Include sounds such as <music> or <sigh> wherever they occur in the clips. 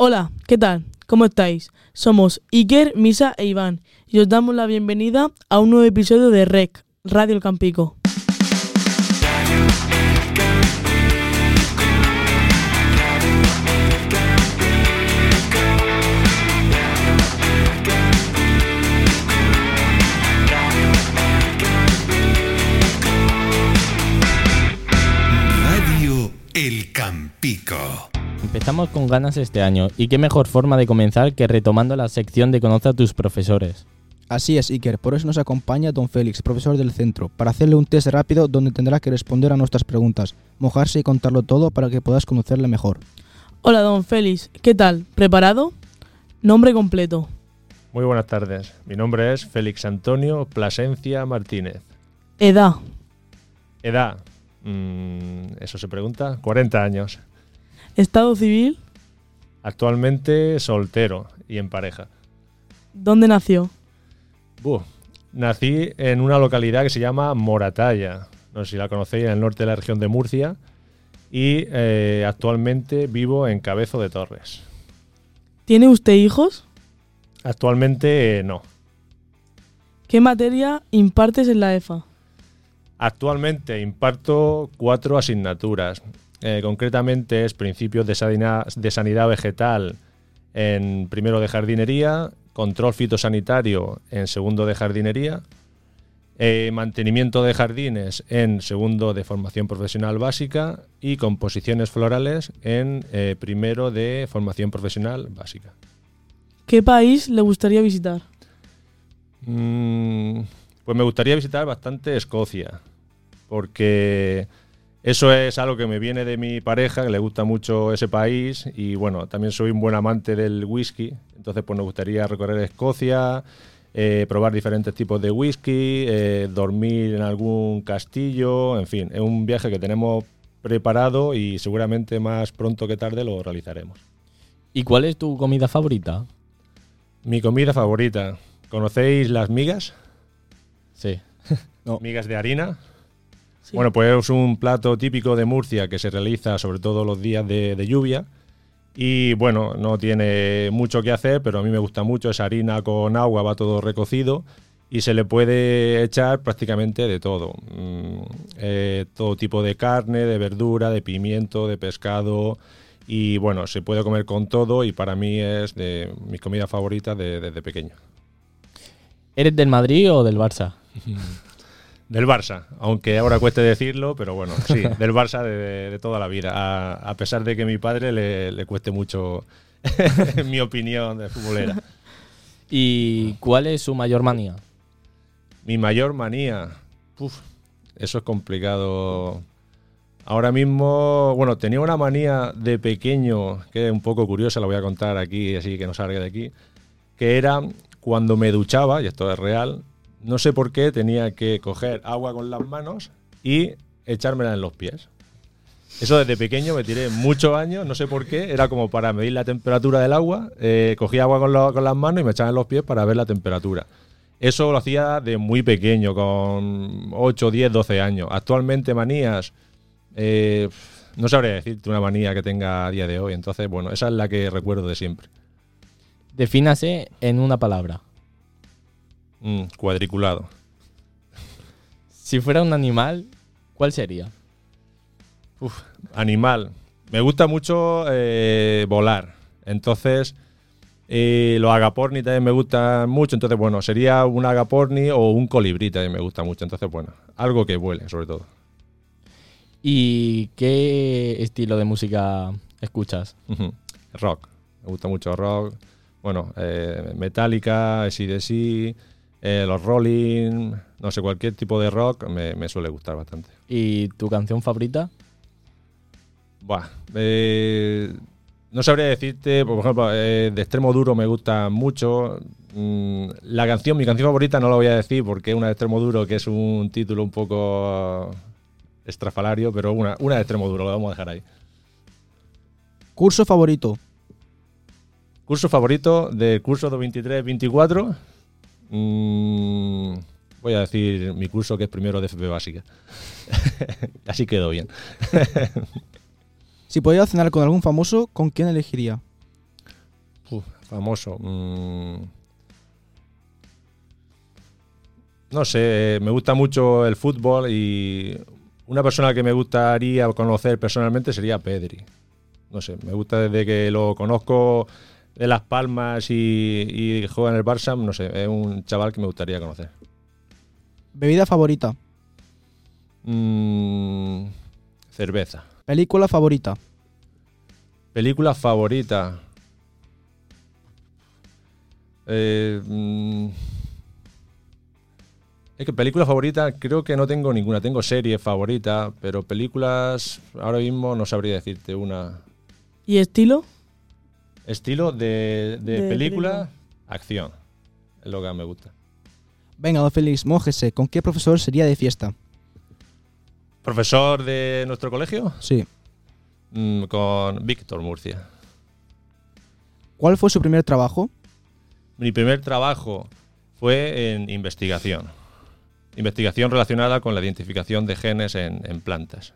Hola, ¿qué tal? ¿Cómo estáis? Somos Iker, Misa e Iván y os damos la bienvenida a un nuevo episodio de REC, Radio El Campico. Radio El Campico. Empezamos con ganas este año y qué mejor forma de comenzar que retomando la sección de Conoce a tus profesores. Así es, Iker, por eso nos acompaña don Félix, profesor del centro, para hacerle un test rápido donde tendrá que responder a nuestras preguntas, mojarse y contarlo todo para que puedas conocerle mejor. Hola, don Félix, ¿qué tal? ¿Preparado? Nombre completo. Muy buenas tardes. Mi nombre es Félix Antonio Plasencia Martínez. Edad. Edad. mm, eso se pregunta. 40 años. Estado civil. Actualmente soltero y en pareja. ¿Dónde nació? Buh. Nací en una localidad que se llama Moratalla. No sé si la conocéis, en el norte de la región de Murcia. Y eh, actualmente vivo en Cabezo de Torres. ¿Tiene usted hijos? Actualmente eh, no. ¿Qué materia impartes en la EFA? Actualmente imparto cuatro asignaturas. Eh, concretamente es principios de sanidad, de sanidad vegetal en primero de jardinería, control fitosanitario en segundo de jardinería, eh, mantenimiento de jardines en segundo de formación profesional básica y composiciones florales en eh, primero de formación profesional básica. ¿Qué país le gustaría visitar? Mm, pues me gustaría visitar bastante Escocia, porque eso es algo que me viene de mi pareja, que le gusta mucho ese país, y bueno, también soy un buen amante del whisky, entonces pues me gustaría recorrer Escocia, eh, probar diferentes tipos de whisky, eh, dormir en algún castillo, en fin, es un viaje que tenemos preparado y seguramente más pronto que tarde lo realizaremos. ¿Y cuál es tu comida favorita? Mi comida favorita, ¿conocéis las migas? Sí. <laughs> Migas de harina. Sí. Bueno, pues es un plato típico de Murcia que se realiza sobre todo los días de, de lluvia. Y bueno, no tiene mucho que hacer, pero a mí me gusta mucho. Es harina con agua, va todo recocido. Y se le puede echar prácticamente de todo. Mm, eh, todo tipo de carne, de verdura, de pimiento, de pescado. Y bueno, se puede comer con todo y para mí es de mis comidas favoritas de- desde pequeño. ¿Eres del Madrid o del Barça? <laughs> Del Barça, aunque ahora cueste decirlo, pero bueno, sí, <laughs> del Barça de, de toda la vida. A, a pesar de que a mi padre le, le cueste mucho <laughs> mi opinión de futbolera. ¿Y cuál es su mayor manía? Mi mayor manía. Uf, eso es complicado. Ahora mismo, bueno, tenía una manía de pequeño, que es un poco curiosa, la voy a contar aquí, así que no salga de aquí, que era cuando me duchaba, y esto es real, no sé por qué tenía que coger agua con las manos y echármela en los pies. Eso desde pequeño me tiré muchos años, no sé por qué, era como para medir la temperatura del agua, eh, cogía agua con, las manos y me echaba en los pies para ver la temperatura. Eso lo hacía de muy pequeño, con 8, 10, 12 años. Actualmente manías, eh, no sabría decirte una manía que tenga a día de hoy. Entonces, bueno, esa es la que recuerdo de siempre. Defínase en una palabra. Mm, cuadriculado. Si fuera un animal, ¿cuál sería? Uf, animal. Me gusta mucho eh, volar. Entonces, eh, los agaporni también me gustan mucho. Entonces, bueno, sería un agaporni o un colibrí también me gusta mucho. Entonces, bueno, algo que vuele, sobre todo. ¿Y qué estilo de música escuchas? Rock. Me gusta mucho rock. Bueno, eh, Metallica, ACDC, eh, los Rolling, no sé, cualquier tipo de rock me, me suele gustar bastante. ¿Y tu canción favorita? Buah, eh, no sabría decirte, por ejemplo, eh, de extremo duro me gusta mucho. Mm, la canción, mi canción favorita no la voy a decir porque es una de extremo duro, que es un título un poco estrafalario, pero una, una de extremo duro, lo vamos a dejar ahí. Curso favorito. Curso favorito del curso 23-24. Mm, voy a decir mi curso que es primero de FP básica. <laughs> Así quedó bien. <laughs> Si pudiera cenar con algún famoso, ¿con quién elegiría? Uf, famoso. mm. No sé, me gusta mucho el fútbol y una persona que me gustaría conocer personalmente sería Pedri. No sé, me gusta desde que lo conozco de Las Palmas y, y juega en el Barça, no sé, es un chaval que me gustaría conocer. Bebida favorita. Mm, cerveza. Película favorita. Película favorita. Eh, mm, es que película favorita creo que no tengo ninguna. Tengo serie favorita, pero películas ahora mismo no sabría decirte una. ¿Y estilo? Estilo de, de De película, película. acción. Es lo que me gusta. Venga, don Félix, mójese. ¿Con qué profesor sería de fiesta? Profesor de nuestro colegio, Sí. Mm, con Víctor Murcia. ¿Cuál fue su primer trabajo? Mi primer trabajo fue en investigación. Investigación relacionada con la identificación de genes en, en plantas.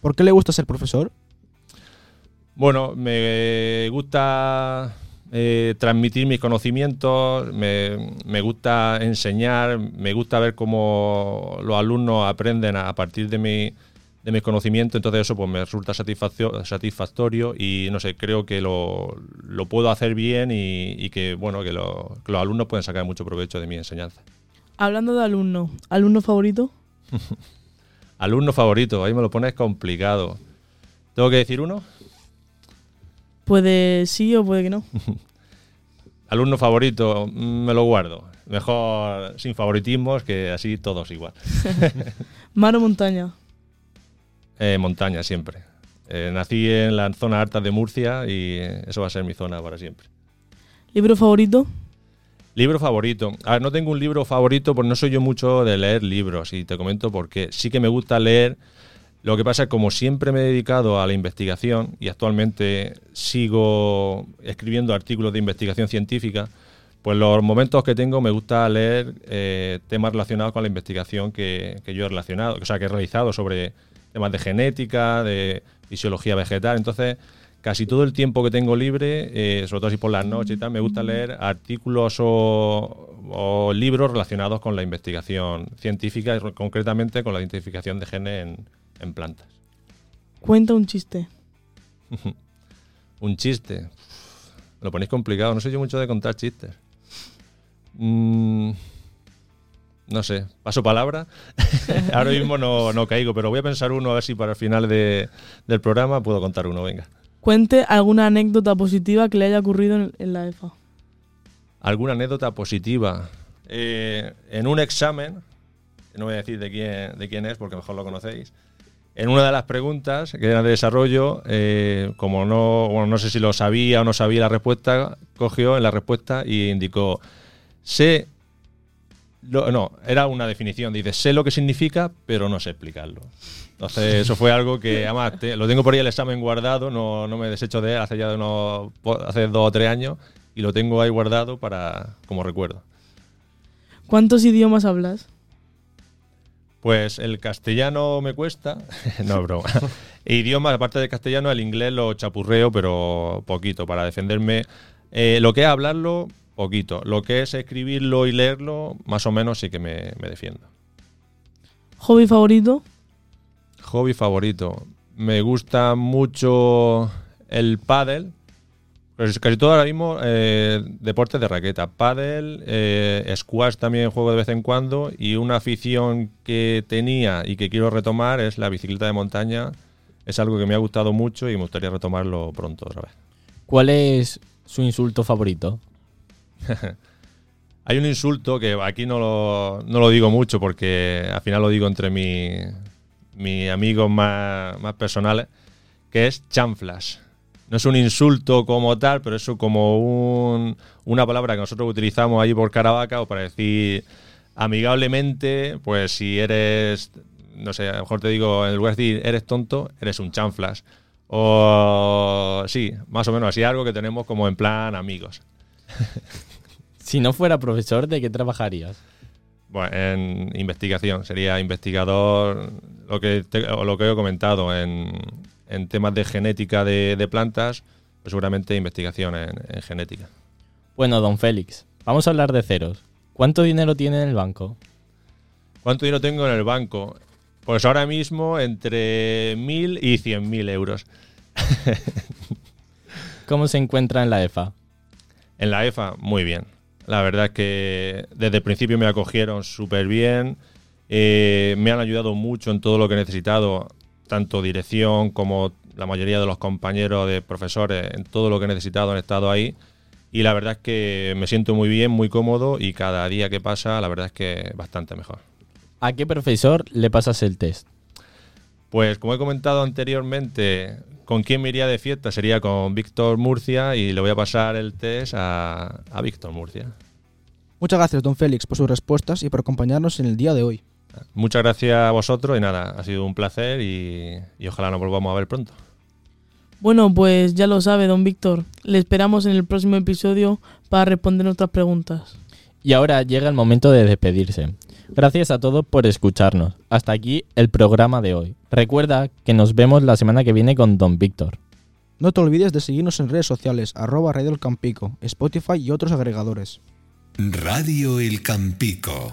¿Por qué le gusta ser profesor? Bueno, me gusta eh, transmitir mis conocimientos, me, me gusta enseñar, me gusta ver cómo los alumnos aprenden a, a partir de mi, de mis conocimientos, entonces eso pues me resulta satisfactorio y no sé, creo que lo, lo puedo hacer bien y, y que bueno, que, lo- que los alumnos pueden sacar mucho provecho de mi enseñanza. Hablando de alumno, ¿alumno favorito? <laughs> Alumno favorito, ahí me lo pones complicado. ¿Tengo que decir uno? Puede sí o puede que no. <laughs> Alumno favorito, mm, me lo guardo. Mejor sin favoritismos, que así todos igual. <laughs> <laughs> Mar o montaña. Eh, montaña siempre. Eh, nací en la zona alta de Murcia y eso va a ser mi zona para siempre. ¿Libro favorito? Libro favorito. A ver, no tengo un libro favorito porque no soy yo mucho de leer libros y te comento por qué. Sí que me gusta leer. Lo que pasa es que como siempre me he dedicado a la investigación y actualmente sigo escribiendo artículos de investigación científica, pues los momentos que tengo me gusta leer eh, temas relacionados con la investigación que, yo he relacionado, o sea, que he realizado sobre temas de genética, de fisiología vegetal. Entonces, casi todo el tiempo que tengo libre, eh, sobre todo si por las noches y tal, me gusta leer artículos o, o libros relacionados con la investigación científica y concretamente con la identificación de genes en, en plantas. Cuenta un chiste. <laughs> Un chiste. Lo ponéis complicado, no soy yo mucho de contar chistes. Mm, no sé, paso palabra. <laughs> Ahora mismo no, no caigo, pero voy a pensar uno a ver si para el final de- del programa puedo contar uno, venga. Cuente alguna anécdota positiva que le haya ocurrido en, en la EFA. ¿Alguna anécdota positiva? Eh, en un examen, no voy a decir de quién, de quién es porque mejor lo conocéis, en una de las preguntas que era de desarrollo, eh, como no, bueno, no sé si lo sabía o no sabía la respuesta, cogió en la respuesta y indicó, sé, lo- no, era una definición, dice, sé lo que significa, pero no sé explicarlo. Entonces, eso fue algo que, <laughs> además, te- lo tengo por ahí el examen guardado, no, no me desecho de él hace ya de unos, hace dos o tres años, y lo tengo ahí guardado para como recuerdo. ¿Cuántos idiomas hablas? Pues el castellano me cuesta, <laughs> no broma. <laughs> Idiomas, aparte del castellano, el inglés lo chapurreo, pero poquito, para defenderme. Eh, lo que es hablarlo, poquito. Lo que es escribirlo y leerlo, más o menos sí que me, me defiendo. ¿Hobby favorito? Hobby favorito. Me gusta mucho el pádel. Pues casi todo ahora mismo eh, deportes de raqueta. Pádel, eh, squash también juego de vez en cuando. Y una afición que tenía y que quiero retomar es la bicicleta de montaña. Es algo que me ha gustado mucho y me gustaría retomarlo pronto otra vez. ¿Cuál es su insulto favorito? <laughs> Hay un insulto que aquí no lo, no lo digo mucho porque al final lo digo entre mi- mis amigos más, más personales, que es chanflas. No es un insulto como tal, pero es como un- una palabra que nosotros utilizamos ahí por Caravaca o para decir amigablemente, pues si eres, no sé, a lo mejor te digo, en lugar de decir eres tonto, eres un chanflas. O sí, más o menos así, algo que tenemos como en plan amigos. <laughs> Si no fuera profesor, ¿de qué trabajarías? Bueno, en investigación, sería investigador, lo que, te- o lo que he comentado, en, en temas de genética de, de plantas, pues seguramente investigación en, en genética. Bueno, don Félix, vamos a hablar de ceros. ¿Cuánto dinero tiene en el banco? ¿Cuánto dinero tengo en el banco? Pues ahora mismo entre 1.000 y 100.000 euros. <laughs> ¿Cómo se encuentra en la EFA? En la EFA, muy bien. La verdad es que desde el principio me acogieron súper bien. eh, me han ayudado mucho en todo lo que he necesitado, tanto dirección como la mayoría de los compañeros de profesores, en todo lo que he necesitado han estado ahí. Y la verdad es que me siento muy bien, muy cómodo y cada día que pasa, la verdad es que bastante mejor. ¿A qué profesor le pasas el test? Pues como he comentado anteriormente, ¿con quién me iría de fiesta? Sería con Víctor Murcia y le voy a pasar el test a, a Víctor Murcia. Muchas gracias, don Félix, por sus respuestas y por acompañarnos en el día de hoy. Muchas gracias a vosotros y nada, ha sido un placer y, y ojalá nos volvamos a ver pronto. Bueno, pues ya lo sabe, don Víctor. Le esperamos en el próximo episodio para responder nuestras preguntas. Y ahora llega el momento de despedirse. Gracias a todos por escucharnos. Hasta aquí el programa de hoy. Recuerda que nos vemos la semana que viene con Don Víctor. No te olvides de seguirnos en redes sociales, arroba Radio El Campico, Spotify y otros agregadores. Radio El Campico.